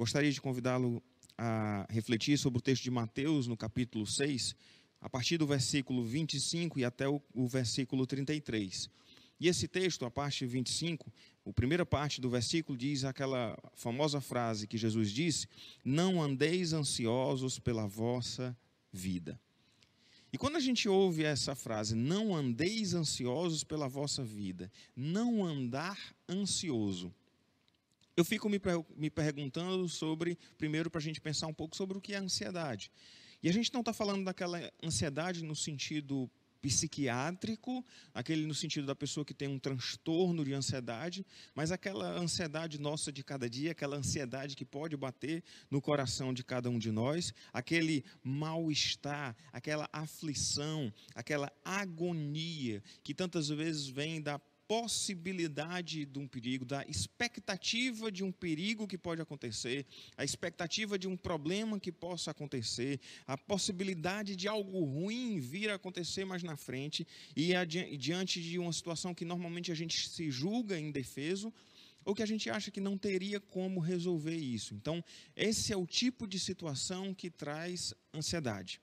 gostaria de convidá-lo a refletir sobre o texto de Mateus, no capítulo 6, a partir do versículo 25 e até o, o versículo 33. E esse texto, a parte 25, a primeira parte do versículo diz aquela famosa frase que Jesus disse: Não andeis ansiosos pela vossa vida. E quando a gente ouve essa frase, não andeis ansiosos pela vossa vida, não andar ansioso, eu fico me, me perguntando sobre, primeiro, para a gente pensar um pouco sobre o que é ansiedade. E a gente não está falando daquela ansiedade no sentido psiquiátrico, aquele no sentido da pessoa que tem um transtorno de ansiedade, mas aquela ansiedade nossa de cada dia, aquela ansiedade que pode bater no coração de cada um de nós, aquele mal-estar, aquela aflição, aquela agonia que tantas vezes vem da possibilidade de um perigo, da expectativa de um perigo que pode acontecer, a expectativa de um problema que possa acontecer, a possibilidade de algo ruim vir a acontecer mais na frente, e diante de uma situação que normalmente a gente se julga indefeso, ou que a gente acha que não teria como resolver isso. Então, esse é o tipo de situação que traz ansiedade.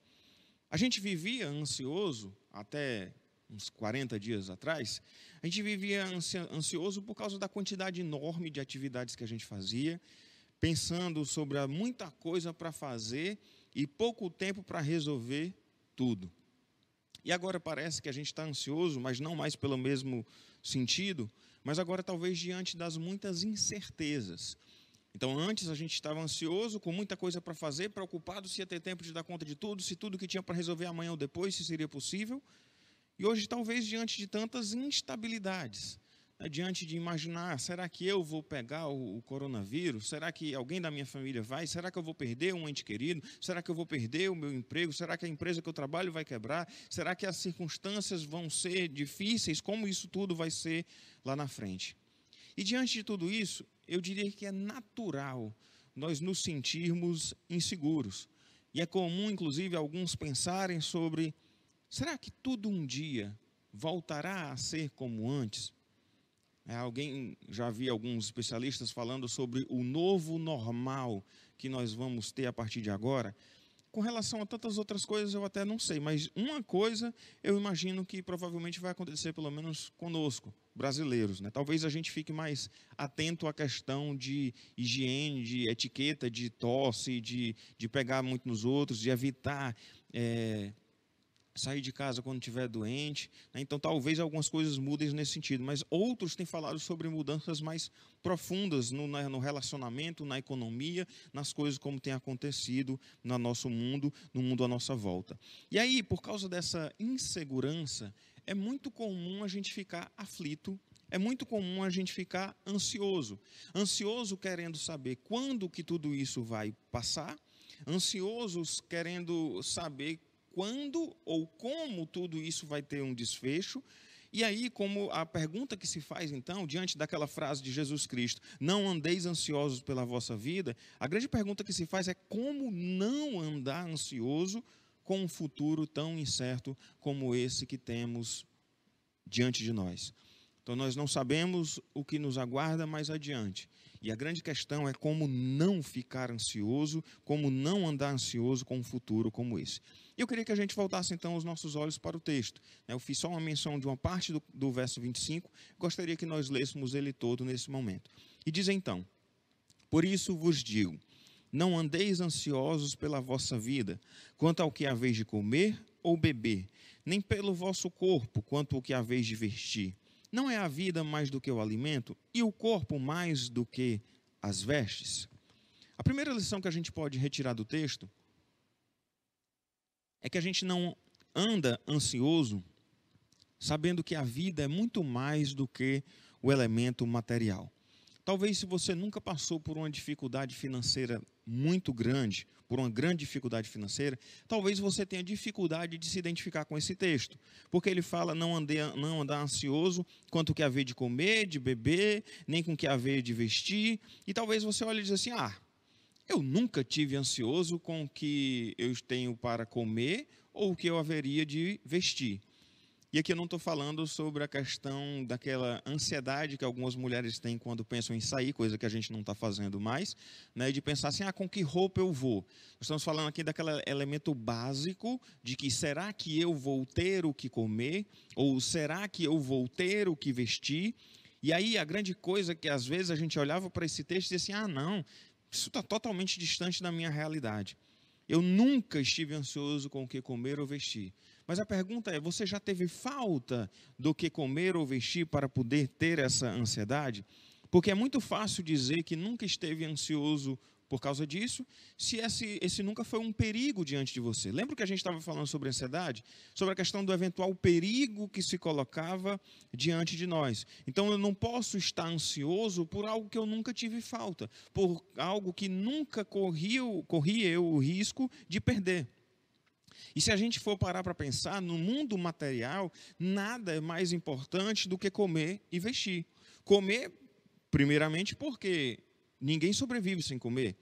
A gente vivia ansioso até uns 40 dias atrás, a gente vivia ansioso por causa da quantidade enorme de atividades que a gente fazia, pensando sobre muita coisa para fazer e pouco tempo para resolver tudo. E agora parece que a gente está ansioso, mas não mais pelo mesmo sentido, mas agora talvez diante das muitas incertezas. Então, antes a gente estava ansioso, com muita coisa para fazer, preocupado se ia ter tempo de dar conta de tudo, se tudo que tinha para resolver amanhã ou depois, se seria possível. E hoje, talvez, diante de tantas instabilidades, né, diante de imaginar: será que eu vou pegar o, o, coronavírus? Será que alguém da minha família vai? Será que eu vou perder um ente querido? Será que eu vou perder o meu emprego? Será que a empresa que eu trabalho vai quebrar? Será que as circunstâncias vão ser difíceis? Como isso tudo vai ser lá na frente? E diante de tudo isso, eu diria que é natural nós nos sentirmos inseguros. E é comum, inclusive, alguns pensarem sobre Será que tudo um dia voltará a ser como antes? É, alguém já vi alguns especialistas falando sobre o novo normal que nós vamos ter a partir de agora. Com relação a tantas outras coisas, eu até não sei, mas uma coisa eu imagino que provavelmente vai acontecer, pelo menos conosco, brasileiros. Né? Talvez a gente fique mais atento à questão de higiene, de etiqueta, de tosse, de, de pegar muito nos outros, de evitar. É, sair de casa quando estiver doente. Né? Então, talvez algumas coisas mudem nesse sentido, mas outros têm falado sobre mudanças mais profundas no, no relacionamento, na economia, nas coisas como tem acontecido no nosso mundo, no mundo à nossa volta. E aí, por causa dessa insegurança, é muito comum a gente ficar aflito é muito comum a gente ficar ansioso. Ansioso querendo saber quando que tudo isso vai passar, ansiosos querendo saber quando ou como tudo isso vai ter um desfecho. E aí, como a pergunta que se faz então, diante daquela frase de Jesus Cristo, não andeis ansiosos pela vossa vida, a grande pergunta que se faz é como não andar ansioso com um futuro tão incerto como esse que temos diante de nós. Então, nós não sabemos o que nos aguarda mais adiante. E a grande questão é como não ficar ansioso, como não andar ansioso com um futuro como esse. Eu queria que a gente voltasse então os nossos olhos para o texto. Eu fiz só uma menção de uma parte do, do verso 25, gostaria que nós lêssemos ele todo nesse momento. E diz então: Por isso vos digo, não andeis ansiosos pela vossa vida, quanto ao que haveis de comer ou beber, nem pelo vosso corpo, quanto ao que haveis de vestir. Não é a vida mais do que o alimento e o corpo mais do que as vestes? A primeira lição que a gente pode retirar do texto é que a gente não anda ansioso sabendo que a vida é muito mais do que o elemento material. Talvez se você nunca passou por uma dificuldade financeira muito grande, por uma grande dificuldade financeira, talvez você tenha dificuldade de se identificar com esse texto, porque ele fala não, não andar ansioso quanto que haver de comer, de beber, nem com que haver de vestir, e talvez você olhe e diz assim, ah, eu nunca tive ansioso com o que eu tenho para comer ou o que eu haveria de vestir. E aqui eu não estou falando sobre a questão daquela ansiedade que algumas mulheres têm quando pensam em sair, coisa que a gente não está fazendo mais, né, de pensar assim, ah, com que roupa eu vou? Nós estamos falando aqui daquele elemento básico de que será que eu vou ter o que comer? Ou será que eu vou ter o que vestir? E aí a grande coisa que às vezes a gente olhava para esse texto e dizia assim, ah, não, isso está totalmente distante da minha realidade. Eu nunca estive ansioso com o que comer ou vestir. Mas a pergunta é: você já teve falta do que comer ou vestir para poder ter essa ansiedade? Porque é muito fácil dizer que nunca esteve ansioso por causa disso, se esse, esse nunca foi um perigo diante de você. Lembra que a gente estava falando sobre ansiedade? Sobre a questão do eventual perigo que se colocava diante de nós. Então eu não posso estar ansioso por algo que eu nunca tive falta, por algo que nunca corria, corria eu o risco de perder. E se a gente for parar para pensar, no mundo material, nada é mais importante do que comer e vestir. Comer, primeiramente, porque Ninguém sobrevive sem comer.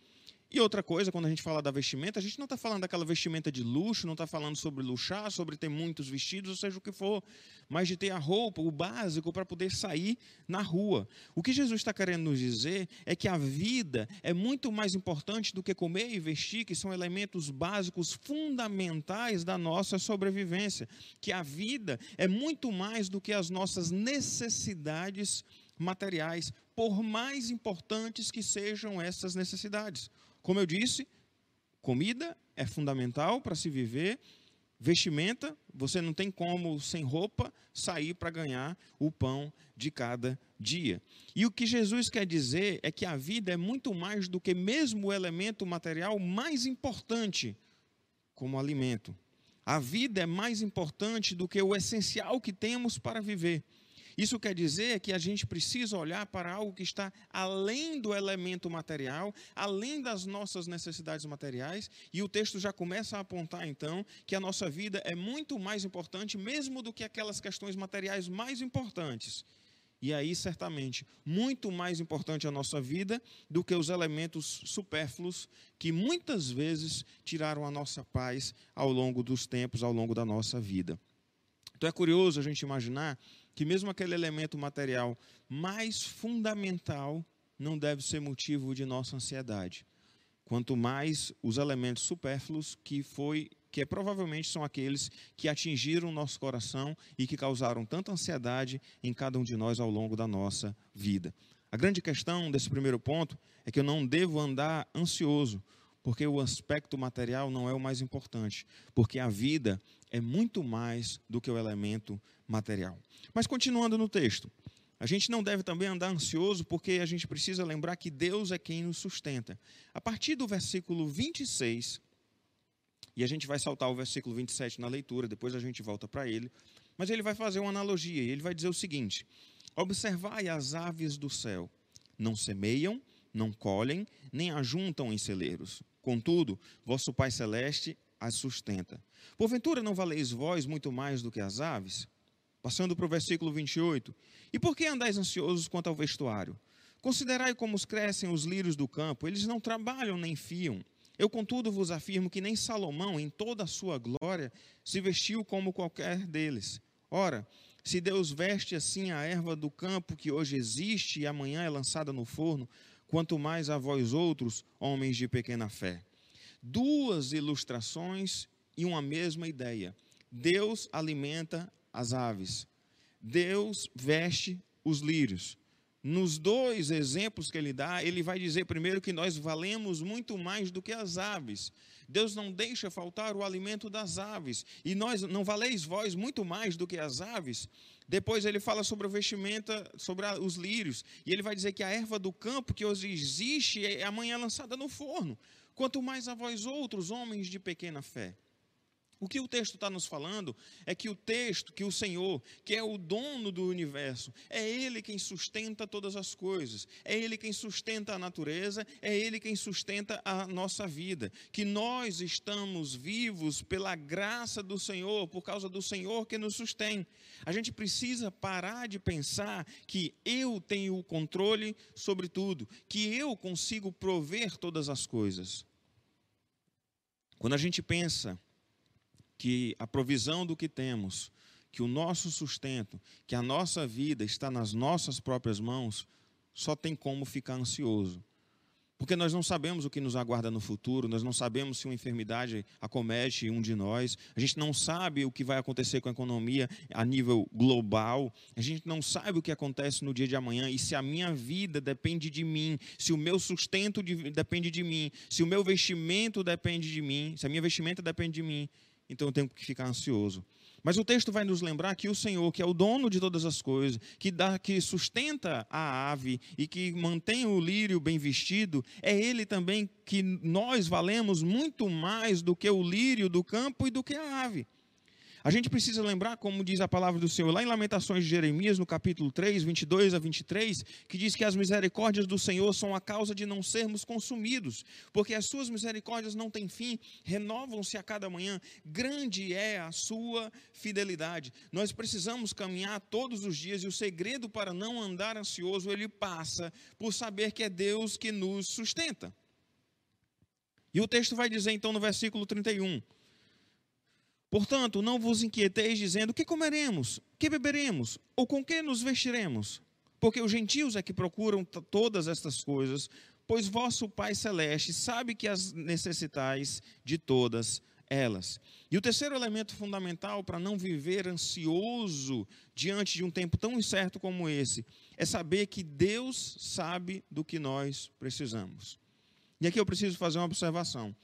E outra coisa, quando a gente fala da vestimenta, a gente não está falando daquela vestimenta de luxo, não está falando sobre luxar, sobre ter muitos vestidos, ou seja o que for, mas de ter a roupa, o básico para poder sair na rua. O que Jesus está querendo nos dizer é que a vida é muito mais importante do que comer e vestir, que são elementos básicos fundamentais da nossa sobrevivência. Que a vida é muito mais do que as nossas necessidades materiais, por mais importantes que sejam essas necessidades. Como eu disse, comida é fundamental para se viver, vestimenta, você não tem como, sem roupa, sair para ganhar o pão de cada dia. E o que Jesus quer dizer é que a vida é muito mais do que mesmo o elemento material mais importante como alimento. A vida é mais importante do que o essencial que temos para viver. Isso quer dizer que a gente precisa olhar para algo que está além do elemento material, além das nossas necessidades materiais, e o texto já começa a apontar então que a nossa vida é muito mais importante mesmo do que aquelas questões materiais mais importantes. E aí, certamente, muito mais importante a nossa vida do que os elementos supérfluos que muitas vezes tiraram a nossa paz ao longo dos tempos, ao longo da nossa vida. Então é curioso a gente imaginar que mesmo aquele elemento material mais fundamental não deve ser motivo de nossa ansiedade. Quanto mais os elementos supérfluos que foi que é, provavelmente são aqueles que atingiram o nosso coração e que causaram tanta ansiedade em cada um de nós ao longo da nossa vida. A grande questão desse primeiro ponto é que eu não devo andar ansioso, porque o aspecto material não é o mais importante, porque a vida é muito mais do que o elemento material. Mas continuando no texto, a gente não deve também andar ansioso, porque a gente precisa lembrar que Deus é quem nos sustenta. A partir do versículo 26, e a gente vai saltar o versículo 27 na leitura, depois a gente volta para ele, mas ele vai fazer uma analogia, e ele vai dizer o seguinte: Observai as aves do céu, não semeiam, não colhem, nem ajuntam em celeiros. Contudo, vosso Pai Celeste as sustenta. Porventura não valeis vós muito mais do que as aves? Passando para o versículo 28. E por que andais ansiosos quanto ao vestuário? Considerai como crescem os lírios do campo, eles não trabalham nem fiam. Eu, contudo, vos afirmo que nem Salomão, em toda a sua glória, se vestiu como qualquer deles. Ora, se Deus veste assim a erva do campo que hoje existe e amanhã é lançada no forno, quanto mais a vós outros, homens de pequena fé. Duas ilustrações e uma mesma ideia. Deus alimenta as aves. Deus veste os lírios. Nos dois exemplos que ele dá, ele vai dizer primeiro que nós valemos muito mais do que as aves. Deus não deixa faltar o alimento das aves. E nós não valeis vós muito mais do que as aves. Depois ele fala sobre a vestimenta, sobre os lírios. E ele vai dizer que a erva do campo que hoje existe é amanhã lançada no forno. Quanto mais a vós outros, homens de pequena fé. O que o texto está nos falando é que o texto, que o Senhor, que é o dono do universo, é Ele quem sustenta todas as coisas, é Ele quem sustenta a natureza, é Ele quem sustenta a nossa vida. Que nós estamos vivos pela graça do Senhor, por causa do Senhor que nos sustém. A gente precisa parar de pensar que eu tenho o controle sobre tudo, que eu consigo prover todas as coisas. Quando a gente pensa que a provisão do que temos, que o nosso sustento, que a nossa vida está nas nossas próprias mãos, só tem como ficar ansioso. Porque nós não sabemos o que nos aguarda no futuro, nós não sabemos se uma enfermidade acomete um de nós, a gente não sabe o que vai acontecer com a economia a nível global, a gente não sabe o que acontece no dia de amanhã e se a minha vida depende de mim, se o meu sustento depende de mim, se o meu vestimento depende de mim, se a minha vestimenta depende de mim, então eu tenho que ficar ansioso. Mas o texto vai nos lembrar que o Senhor, que é o dono de todas as coisas, que dá, que sustenta a ave e que mantém o lírio bem vestido, é ele também que nós valemos muito mais do que o lírio do campo e do que a ave. A gente precisa lembrar, como diz a palavra do Senhor, lá em Lamentações de Jeremias, no capítulo 3, 22 a 23, que diz que as misericórdias do Senhor são a causa de não sermos consumidos, porque as suas misericórdias não têm fim, renovam-se a cada manhã, grande é a sua fidelidade. Nós precisamos caminhar todos os dias e o segredo para não andar ansioso, ele passa por saber que é Deus que nos sustenta. E o texto vai dizer então no versículo 31, Portanto, não vos inquieteis dizendo: que comeremos, que beberemos, ou com que nos vestiremos? Porque os gentios é que procuram todas estas coisas, pois vosso Pai Celeste sabe que as necessitais de todas elas. E o terceiro elemento fundamental para não viver ansioso diante de um tempo tão incerto como esse é saber que Deus sabe do que nós precisamos. E aqui eu preciso fazer uma observação.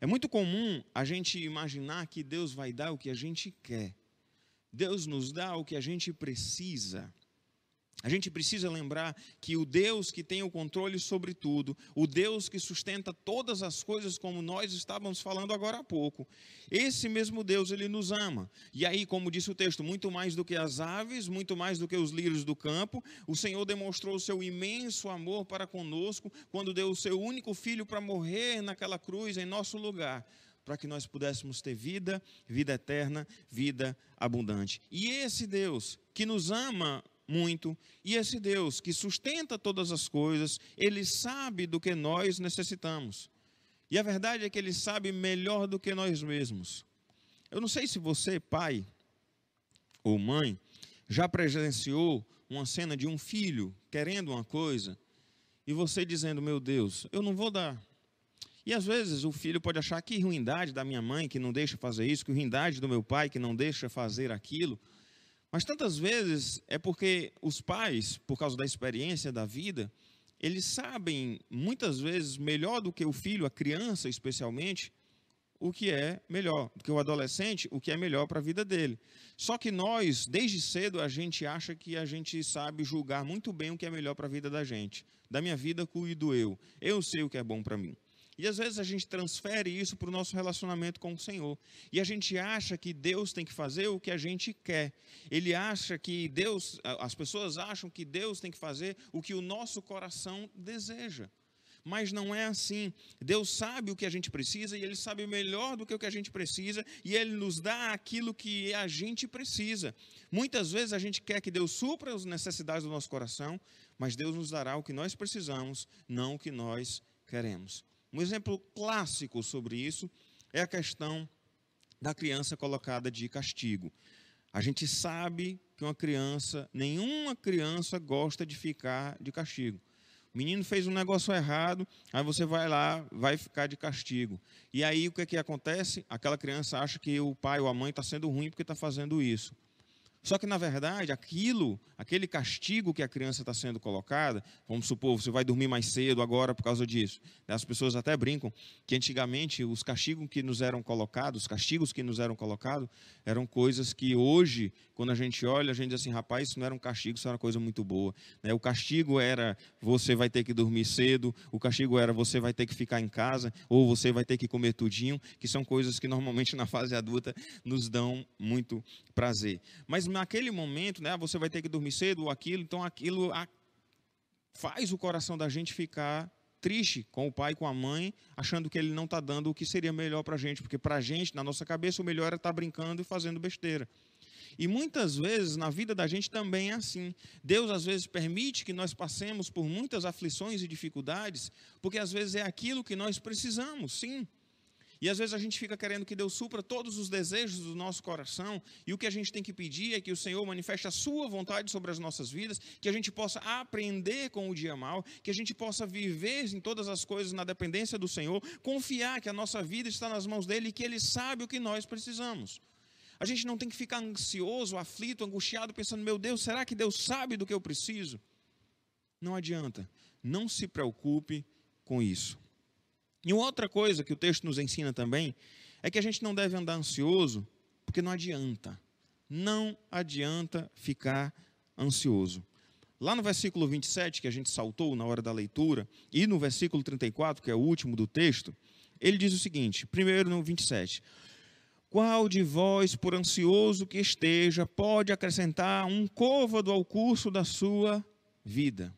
É muito comum a gente imaginar que Deus vai dar o que a gente quer. Deus nos dá o que a gente precisa. A gente precisa lembrar que o Deus que tem o controle sobre tudo, o Deus que sustenta todas as coisas, como nós estávamos falando agora há pouco, esse mesmo Deus, ele nos ama. E aí, como disse o texto, muito mais do que as aves, muito mais do que os lírios do campo, o Senhor demonstrou o seu imenso amor para conosco quando deu o seu único filho para morrer naquela cruz em nosso lugar para que nós pudéssemos ter vida, vida eterna, vida abundante. E esse Deus que nos ama muito. E esse Deus que sustenta todas as coisas, ele sabe do que nós necessitamos. E a verdade é que ele sabe melhor do que nós mesmos. Eu não sei se você, pai ou mãe, já presenciou uma cena de um filho querendo uma coisa e você dizendo: Meu Deus, eu não vou dar. E às vezes o filho pode achar que ruindade da minha mãe que não deixa fazer isso, que ruindade do meu pai que não deixa fazer aquilo. Mas tantas vezes é porque os pais, por causa da experiência da vida, eles sabem muitas vezes melhor do que o filho, a criança especialmente, o que é melhor, do que o adolescente, o que é melhor para a vida dele. Só que nós, desde cedo, a gente acha que a gente sabe julgar muito bem o que é melhor para a vida da gente. Da minha vida, cuido eu. Eu sei o que é bom para mim. E às vezes a gente transfere isso para o nosso relacionamento com o Senhor. E a gente acha que Deus tem que fazer o que a gente quer. Ele acha que Deus, as pessoas acham que Deus tem que fazer o que o nosso coração deseja. Mas não é assim. Deus sabe o que a gente precisa e Ele sabe melhor do que o que a gente precisa e Ele nos dá aquilo que a gente precisa. Muitas vezes a gente quer que Deus supra as necessidades do nosso coração, mas Deus nos dará o que nós precisamos, não o que nós queremos. Um exemplo clássico sobre isso é a questão da criança colocada de castigo. A gente sabe que uma criança, nenhuma criança gosta de ficar de castigo. O menino fez um negócio errado, aí você vai lá, vai ficar de castigo. E aí o que, é que acontece? Aquela criança acha que o pai ou a mãe está sendo ruim porque está fazendo isso. Só que, na verdade, aquilo, aquele castigo que a criança está sendo colocada, vamos supor, você vai dormir mais cedo agora por causa disso. As pessoas até brincam que antigamente os castigos que nos eram colocados, os castigos que nos eram colocados, eram coisas que hoje, quando a gente olha, a gente diz assim, rapaz, isso não era um castigo, isso era uma coisa muito boa. Né? O castigo era você vai ter que dormir cedo, o castigo era você vai ter que ficar em casa, ou você vai ter que comer tudinho, que são coisas que normalmente na fase adulta nos dão muito prazer. Mas naquele momento, né, você vai ter que dormir cedo ou aquilo, então aquilo faz o coração da gente ficar triste com o pai, com a mãe, achando que ele não está dando o que seria melhor para a gente, porque para a gente, na nossa cabeça, o melhor é estar tá brincando e fazendo besteira. E muitas vezes na vida da gente também é assim. Deus às vezes permite que nós passemos por muitas aflições e dificuldades, porque às vezes é aquilo que nós precisamos, sim. E às vezes a gente fica querendo que Deus supra todos os desejos do nosso coração, e o que a gente tem que pedir é que o Senhor manifeste a sua vontade sobre as nossas vidas, que a gente possa aprender com o dia mal, que a gente possa viver em todas as coisas na dependência do Senhor, confiar que a nossa vida está nas mãos dele e que ele sabe o que nós precisamos. A gente não tem que ficar ansioso, aflito, angustiado, pensando: meu Deus, será que Deus sabe do que eu preciso? Não adianta. Não se preocupe com isso. E uma outra coisa que o texto nos ensina também é que a gente não deve andar ansioso, porque não adianta. Não adianta ficar ansioso. Lá no versículo 27, que a gente saltou na hora da leitura, e no versículo 34, que é o último do texto, ele diz o seguinte: primeiro no 27. Qual de vós, por ansioso que esteja, pode acrescentar um côvado ao curso da sua vida?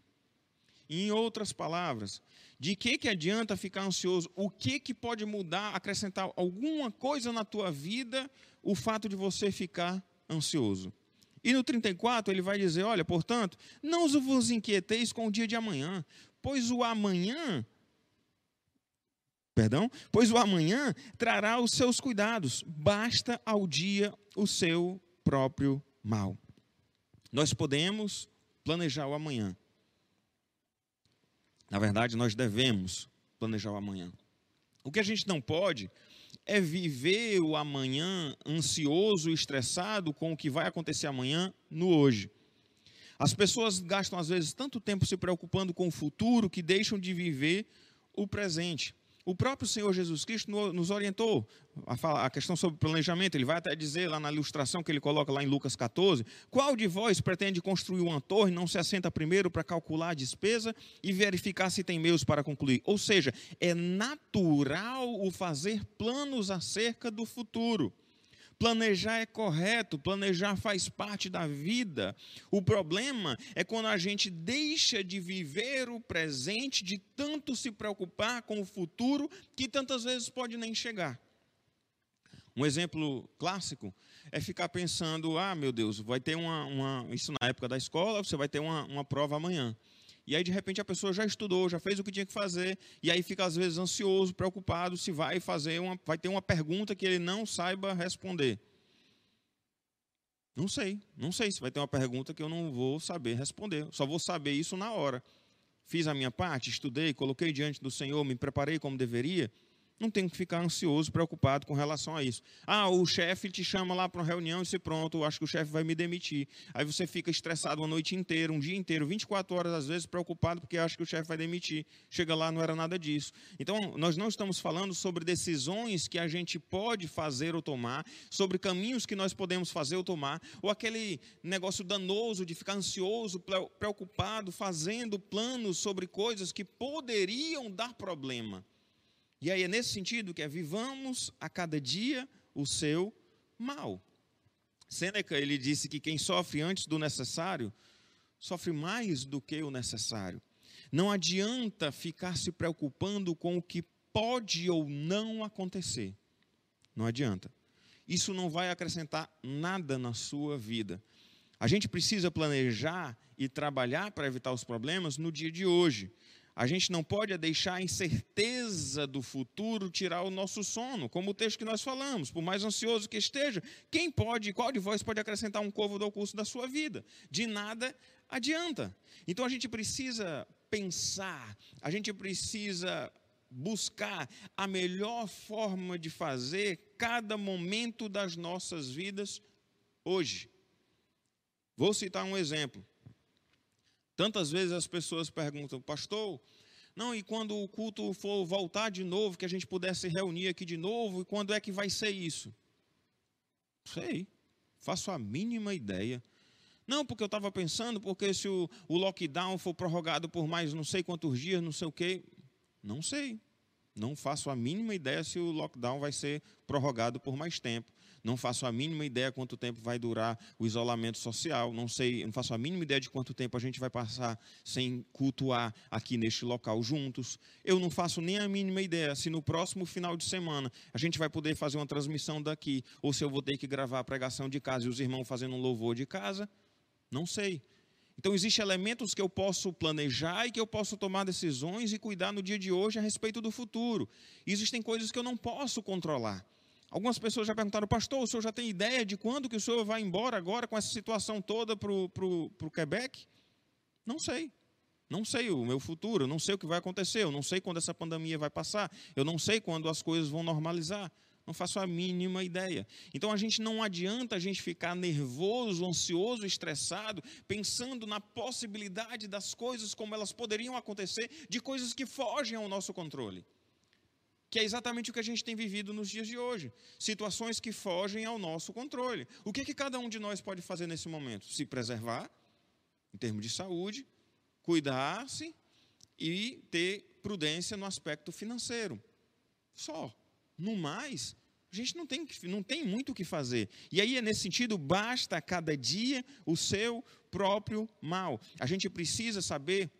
Em outras palavras, de que, que adianta ficar ansioso? O que, que pode mudar, acrescentar alguma coisa na tua vida, o fato de você ficar ansioso? E no 34 ele vai dizer: Olha, portanto, não vos inquieteis com o dia de amanhã, pois o amanhã, perdão, pois o amanhã trará os seus cuidados, basta ao dia o seu próprio mal. Nós podemos planejar o amanhã, na verdade, nós devemos planejar o amanhã. O que a gente não pode é viver o amanhã ansioso e estressado com o que vai acontecer amanhã no hoje. As pessoas gastam, às vezes, tanto tempo se preocupando com o futuro que deixam de viver o presente. O próprio Senhor Jesus Cristo nos orientou a, falar, a questão sobre planejamento. Ele vai até dizer lá na ilustração que ele coloca lá em Lucas 14: Qual de vós pretende construir uma torre, não se assenta primeiro para calcular a despesa e verificar se tem meios para concluir? Ou seja, é natural o fazer planos acerca do futuro. Planejar é correto, planejar faz parte da vida. O problema é quando a gente deixa de viver o presente, de tanto se preocupar com o futuro, que tantas vezes pode nem chegar. Um exemplo clássico é ficar pensando: ah, meu Deus, vai ter uma, uma. Isso na época da escola, você vai ter uma, uma prova amanhã. E aí, de repente, a pessoa já estudou, já fez o que tinha que fazer, e aí fica, às vezes, ansioso, preocupado se vai fazer uma, vai ter uma pergunta que ele não saiba responder. Não sei, não sei se vai ter uma pergunta que eu não vou saber responder. Só vou saber isso na hora. Fiz a minha parte, estudei, coloquei diante do Senhor, me preparei como deveria não tem que ficar ansioso, preocupado com relação a isso. Ah, o chefe te chama lá para uma reunião e se pronto, eu acho que o chefe vai me demitir. Aí você fica estressado uma noite inteira, um dia inteiro, 24 horas às vezes, preocupado porque acha que o chefe vai demitir. Chega lá, não era nada disso. Então, nós não estamos falando sobre decisões que a gente pode fazer ou tomar, sobre caminhos que nós podemos fazer ou tomar, ou aquele negócio danoso de ficar ansioso, preocupado, fazendo planos sobre coisas que poderiam dar problema. E aí é nesse sentido que é vivamos a cada dia o seu mal. Sêneca ele disse que quem sofre antes do necessário sofre mais do que o necessário. Não adianta ficar se preocupando com o que pode ou não acontecer. Não adianta. Isso não vai acrescentar nada na sua vida. A gente precisa planejar e trabalhar para evitar os problemas no dia de hoje. A gente não pode deixar a incerteza do futuro tirar o nosso sono, como o texto que nós falamos. Por mais ansioso que esteja, quem pode, qual de vós pode acrescentar um côvado ao curso da sua vida? De nada adianta. Então a gente precisa pensar, a gente precisa buscar a melhor forma de fazer cada momento das nossas vidas hoje. Vou citar um exemplo. Tantas vezes as pessoas perguntam, pastor, não, e quando o culto for voltar de novo, que a gente pudesse reunir aqui de novo, e quando é que vai ser isso? Sei, faço a mínima ideia. Não, porque eu estava pensando, porque se o, o lockdown for prorrogado por mais não sei quantos dias, não sei o quê, não sei. Não faço a mínima ideia se o lockdown vai ser prorrogado por mais tempo. Não faço a mínima ideia quanto tempo vai durar o isolamento social. Não sei, não faço a mínima ideia de quanto tempo a gente vai passar sem cultuar aqui neste local juntos. Eu não faço nem a mínima ideia se no próximo final de semana a gente vai poder fazer uma transmissão daqui ou se eu vou ter que gravar a pregação de casa e os irmãos fazendo um louvor de casa. Não sei. Então, existem elementos que eu posso planejar e que eu posso tomar decisões e cuidar no dia de hoje a respeito do futuro. Existem coisas que eu não posso controlar. Algumas pessoas já perguntaram, pastor, o senhor já tem ideia de quando que o senhor vai embora agora com essa situação toda para o Quebec? Não sei. Não sei o meu futuro, não sei o que vai acontecer, eu não sei quando essa pandemia vai passar, eu não sei quando as coisas vão normalizar. Não faço a mínima ideia. Então a gente não adianta a gente ficar nervoso, ansioso, estressado, pensando na possibilidade das coisas como elas poderiam acontecer, de coisas que fogem ao nosso controle. Que é exatamente o que a gente tem vivido nos dias de hoje. Situações que fogem ao nosso controle. O que, que cada um de nós pode fazer nesse momento? Se preservar, em termos de saúde, cuidar-se e ter prudência no aspecto financeiro. Só. No mais, a gente não tem, não tem muito o que fazer. E aí, nesse sentido, basta cada dia o seu próprio mal. A gente precisa saber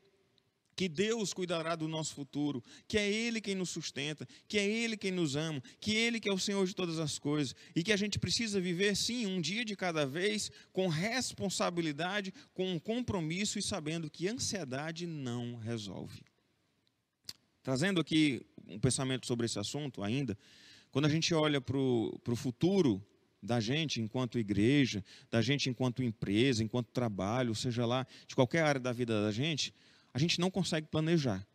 que Deus cuidará do nosso futuro, que é Ele quem nos sustenta, que é Ele quem nos ama, que Ele que é o Senhor de todas as coisas, e que a gente precisa viver, sim, um dia de cada vez, com responsabilidade, com um compromisso e sabendo que ansiedade não resolve. Trazendo aqui um pensamento sobre esse assunto ainda. Quando a gente olha para o futuro da gente enquanto igreja, da gente enquanto empresa, enquanto trabalho, seja lá, de qualquer área da vida da gente, a gente não consegue planejar.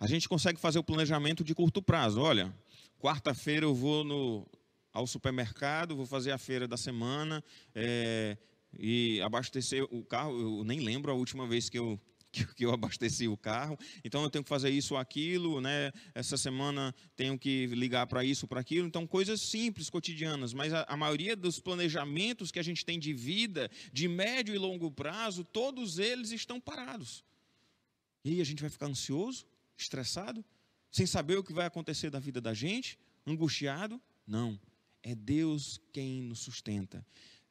A gente consegue fazer o planejamento de curto prazo. Olha, quarta-feira eu vou no, ao supermercado, vou fazer a feira da semana é, e abastecer o carro. Eu nem lembro a última vez que eu que, eu abasteci o carro, então eu tenho que fazer isso ou aquilo, né? Essa semana tenho que ligar para isso ou para aquilo, então coisas simples, cotidianas, mas a, a, maioria dos planejamentos que a gente tem de vida, de médio e longo prazo, todos eles estão parados. E aí a gente vai ficar ansioso, estressado, sem saber o que vai acontecer da vida da gente, angustiado? Não, é Deus quem nos sustenta.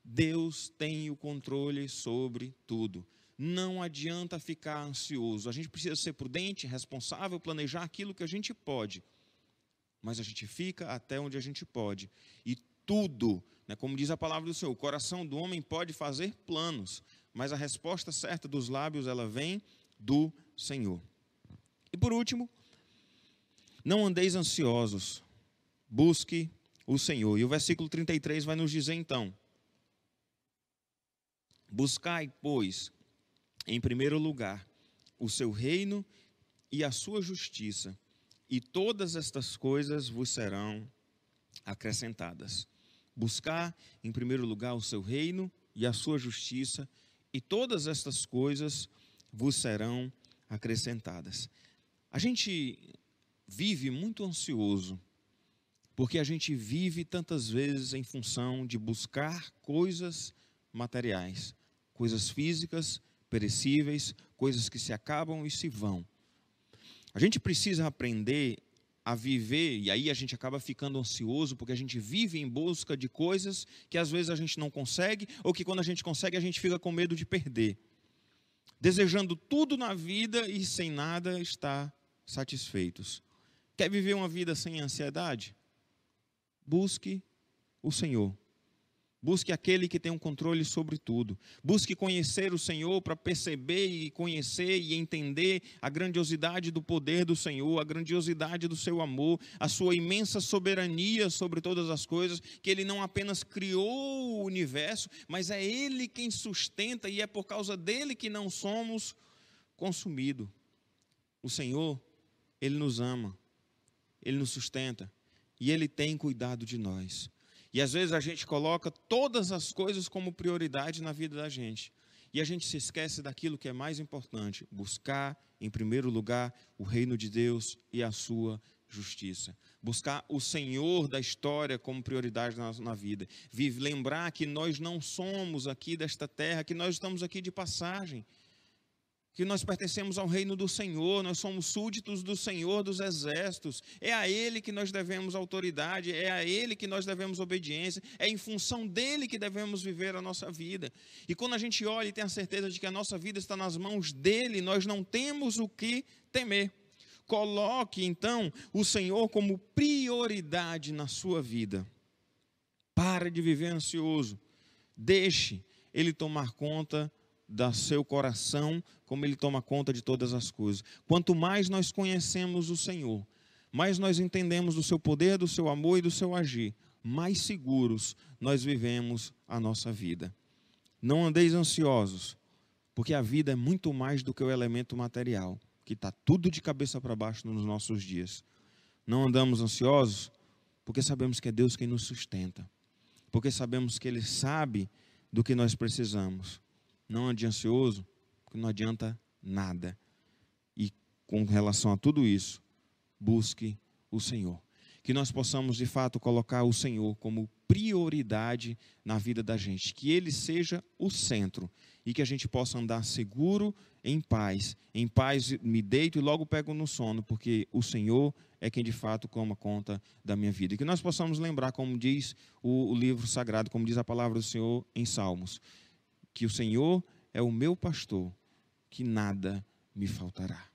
Deus tem o controle sobre tudo não adianta ficar ansioso. A gente precisa ser prudente, responsável, planejar aquilo que a gente pode. Mas a gente fica até onde a gente pode. E tudo, né, como diz a palavra do Senhor, o coração do homem pode fazer planos, mas a resposta certa dos lábios ela vem do. E por último, não andeis ansiosos, busque o Senhor. E o versículo 33 vai nos dizer então: Buscai, pois, em primeiro lugar, o seu reino e a sua justiça, e todas estas coisas vos serão acrescentadas. Buscar, em primeiro lugar, o seu reino e a sua justiça, e todas estas coisas vos serão acrescentadas. A gente vive muito ansioso, porque a gente vive tantas vezes em função de buscar coisas materiais, coisas físicas perecíveis, coisas que se acabam e se vão. A gente precisa aprender a viver, e aí a gente acaba ficando ansioso, porque a gente vive em busca de coisas que às vezes a gente não consegue, ou que quando a gente consegue a gente fica com medo de perder. Desejando tudo na vida e sem nada estar satisfeitos. Quer viver uma vida sem ansiedade? Busque o Senhor. Busque aquele que tem um controle sobre tudo. Busque conhecer o Senhor para perceber e conhecer e entender a grandiosidade do poder do Senhor, a grandiosidade do seu amor, a sua imensa soberania sobre todas as coisas, que ele não apenas criou o universo, mas é ele quem sustenta e é por causa dele que não somos consumidos. O Senhor, ele nos ama, ele nos sustenta e ele tem cuidado de nós. E às vezes a gente coloca todas as coisas como prioridade na vida da gente. E a gente se esquece daquilo que é mais importante: buscar, em primeiro lugar, o reino de Deus e a sua justiça. Buscar o Senhor da história como prioridade na, na vida. Vive, lembrar que nós não somos aqui desta terra, que nós estamos aqui de passagem que nós pertencemos ao reino do Senhor, nós somos súditos do Senhor dos exércitos, é a Ele que nós devemos autoridade, é a Ele que nós devemos obediência, é em função dEle que devemos viver a nossa vida. E quando a gente olha e tem a certeza de que a nossa vida está nas mãos dEle, nós não temos o que temer. Coloque então o Senhor como prioridade na sua vida. Para de viver ansioso, deixe Ele tomar conta do seu coração, como ele toma conta de todas as coisas. Quanto mais nós conhecemos o Senhor, mais nós entendemos do seu poder, do seu amor e do seu agir, mais seguros nós vivemos a nossa vida. Não andeis ansiosos, porque a vida é muito mais do que o elemento material, que está tudo de cabeça para baixo nos nossos dias. Não andamos ansiosos, porque sabemos que é Deus quem nos sustenta, porque sabemos que Ele sabe do que nós precisamos. Não ande ansioso, porque não adianta nada. E com relação a tudo isso, busque o Senhor. Que nós possamos de fato colocar o Senhor como prioridade na vida da gente, que Ele seja o centro e que a gente possa andar seguro, em paz. Em paz me deito e logo pego no sono, porque o Senhor é quem de fato toma conta da minha vida. E que nós possamos lembrar, como diz o, o livro sagrado, como diz a palavra do Senhor em Salmos, que o Senhor é o meu pastor, que nada me faltará.